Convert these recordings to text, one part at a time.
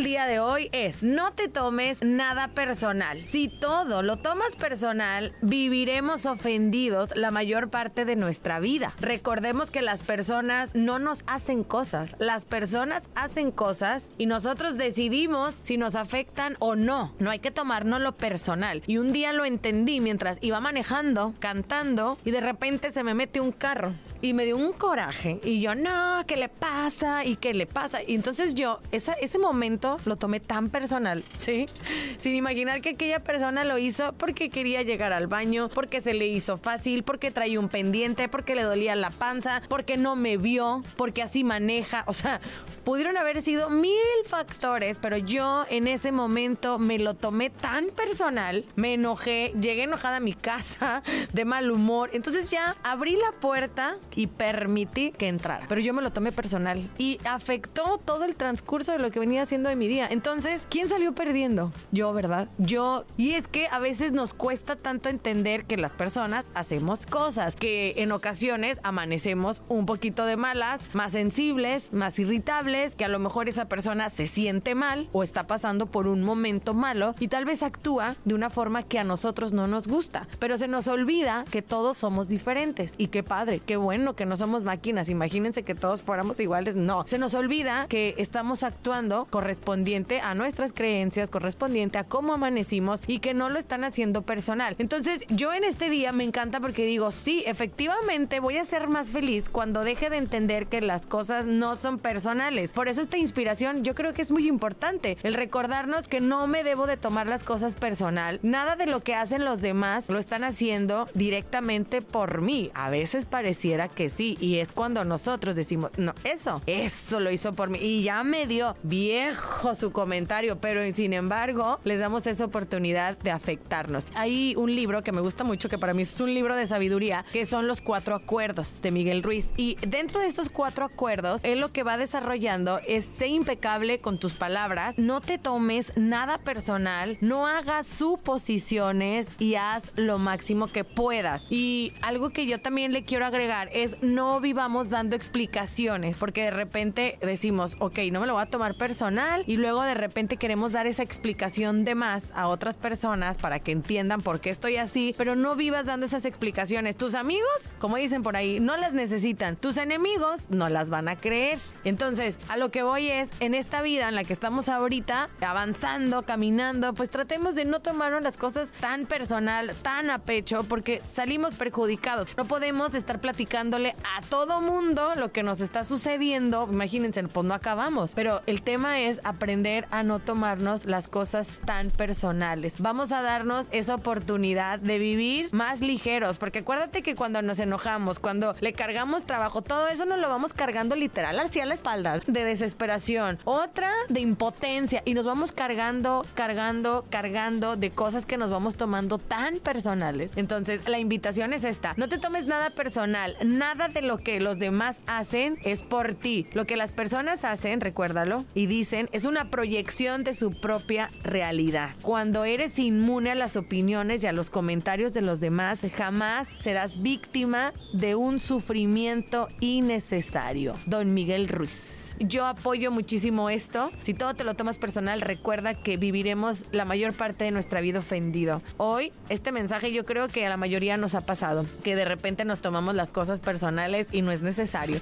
Del día de hoy es no te tomes nada personal. Si todo lo tomas personal, viviremos ofendidos la mayor parte de nuestra vida. Recordemos que las personas no nos hacen cosas, las personas hacen cosas y nosotros decidimos si nos afectan o no. No hay que tomárnoslo personal. Y un día lo entendí mientras iba manejando, cantando y de repente se me mete un carro y me dio un coraje y yo no, ¿qué le pasa? ¿Y qué le pasa? Y entonces yo esa, ese momento lo tomé tan personal, ¿sí? Sin imaginar que aquella persona lo hizo porque quería llegar al baño, porque se le hizo fácil, porque traía un pendiente, porque le dolía la panza, porque no me vio, porque así maneja. O sea, pudieron haber sido mil factores, pero yo en ese momento me lo tomé tan personal, me enojé, llegué enojada a mi casa, de mal humor. Entonces ya abrí la puerta y permití que entrara. Pero yo me lo tomé personal y afectó todo el transcurso de lo que venía haciendo de mi día. Entonces, ¿quién salió perdiendo? Yo, ¿verdad? Yo. Y es que a veces nos cuesta tanto entender que las personas hacemos cosas, que en ocasiones amanecemos un poquito de malas, más sensibles, más irritables, que a lo mejor esa persona se siente mal o está pasando por un momento malo y tal vez actúa de una forma que a nosotros no nos gusta. Pero se nos olvida que todos somos diferentes. Y qué padre, qué bueno que no somos máquinas. Imagínense que todos fuéramos iguales. No, se nos olvida que estamos actuando correspondiente a nuestras creencias, correspondiente a cómo amanecimos y que no lo están haciendo personal. Entonces yo en este día me encanta porque digo, sí, efectivamente voy a ser más feliz cuando deje de entender que las cosas no son personales. Por eso esta inspiración yo creo que es muy importante, el recordarnos que no me debo de tomar las cosas personal. Nada de lo que hacen los demás lo están haciendo directamente por mí. A veces pareciera que sí y es cuando nosotros decimos, no, eso, eso lo hizo por mí y ya me dio viejo su comentario, pero sin embargo les damos esa oportunidad de afectarnos. Hay un libro que me gusta mucho, que para mí es un libro de sabiduría, que son los cuatro acuerdos de Miguel Ruiz. Y dentro de estos cuatro acuerdos, él lo que va desarrollando es ser impecable con tus palabras, no te tomes nada personal, no hagas suposiciones y haz lo máximo que puedas. Y algo que yo también le quiero agregar es no vivamos dando explicaciones, porque de repente decimos, ok, no me lo voy a tomar personal y luego de repente queremos dar esa explicación de más a otras personas para que entiendan por qué estoy así, pero no vivas dando esas explicaciones. Tus amigos, como dicen por ahí, no las necesitan. Tus enemigos no las van a creer. Entonces, a lo que voy es, en esta vida en la que estamos ahorita, avanzando, caminando, pues tratemos de no tomarnos las cosas tan personal, tan a pecho, porque salimos perjudicados. No podemos estar platicándole a todo mundo lo que nos está sucediendo. Imagínense, pues no acabamos. Pero el tema es aprender a no tomarnos las cosas tan personales. Vamos a darnos esa oportunidad de vivir más ligeros, porque acuérdate que cuando nos enojamos, cuando le cargamos trabajo, todo eso nos lo vamos cargando literal hacia la espalda, de desesperación, otra de impotencia y nos vamos cargando, cargando, cargando de cosas que nos vamos tomando tan personales. Entonces, la invitación es esta, no te tomes nada personal, nada de lo que los demás hacen es por ti. Lo que las personas hacen, recuérdalo, y dicen es una proyección de su propia realidad. Cuando eres inmune a las opiniones y a los comentarios de los demás, jamás serás víctima de un sufrimiento innecesario. Don Miguel Ruiz. Yo apoyo muchísimo esto. Si todo te lo tomas personal, recuerda que viviremos la mayor parte de nuestra vida ofendido. Hoy, este mensaje yo creo que a la mayoría nos ha pasado, que de repente nos tomamos las cosas personales y no es necesario.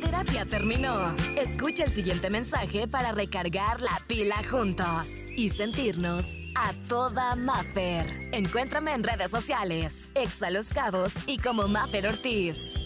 Terapia terminó. Escucha el siguiente mensaje para recargar la pila juntos y sentirnos a toda Maffer. Encuéntrame en redes sociales, Exa Los Cabos y como Maffer Ortiz.